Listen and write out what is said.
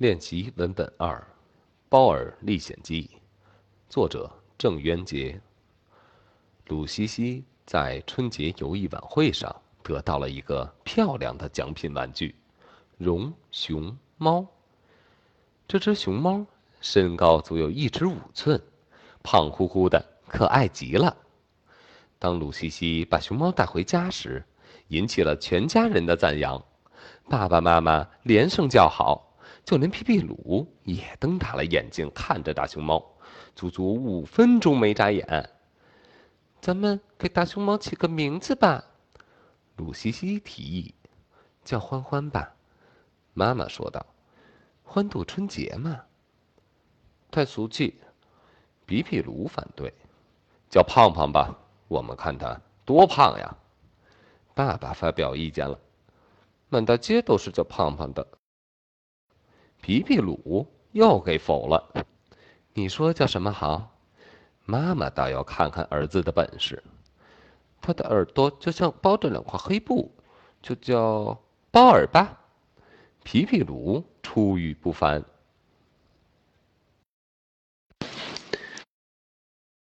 练习文本二，《包尔历险记》，作者郑渊洁。鲁西西在春节游艺晚会上得到了一个漂亮的奖品玩具——绒熊猫。这只熊猫身高足有一尺五寸，胖乎乎的，可爱极了。当鲁西西把熊猫带回家时，引起了全家人的赞扬，爸爸妈妈连声叫好。就连皮皮鲁也瞪大了眼睛看着大熊猫，足足五分钟没眨眼。咱们给大熊猫起个名字吧，鲁西西提议：“叫欢欢吧。”妈妈说道：“欢度春节嘛。”太俗气，皮皮鲁反对：“叫胖胖吧，我们看他多胖呀。”爸爸发表意见了：“满大街都是叫胖胖的。”皮皮鲁又给否了。你说叫什么好？妈妈倒要看看儿子的本事。他的耳朵就像包着两块黑布，就叫包耳吧。皮皮鲁出语不凡。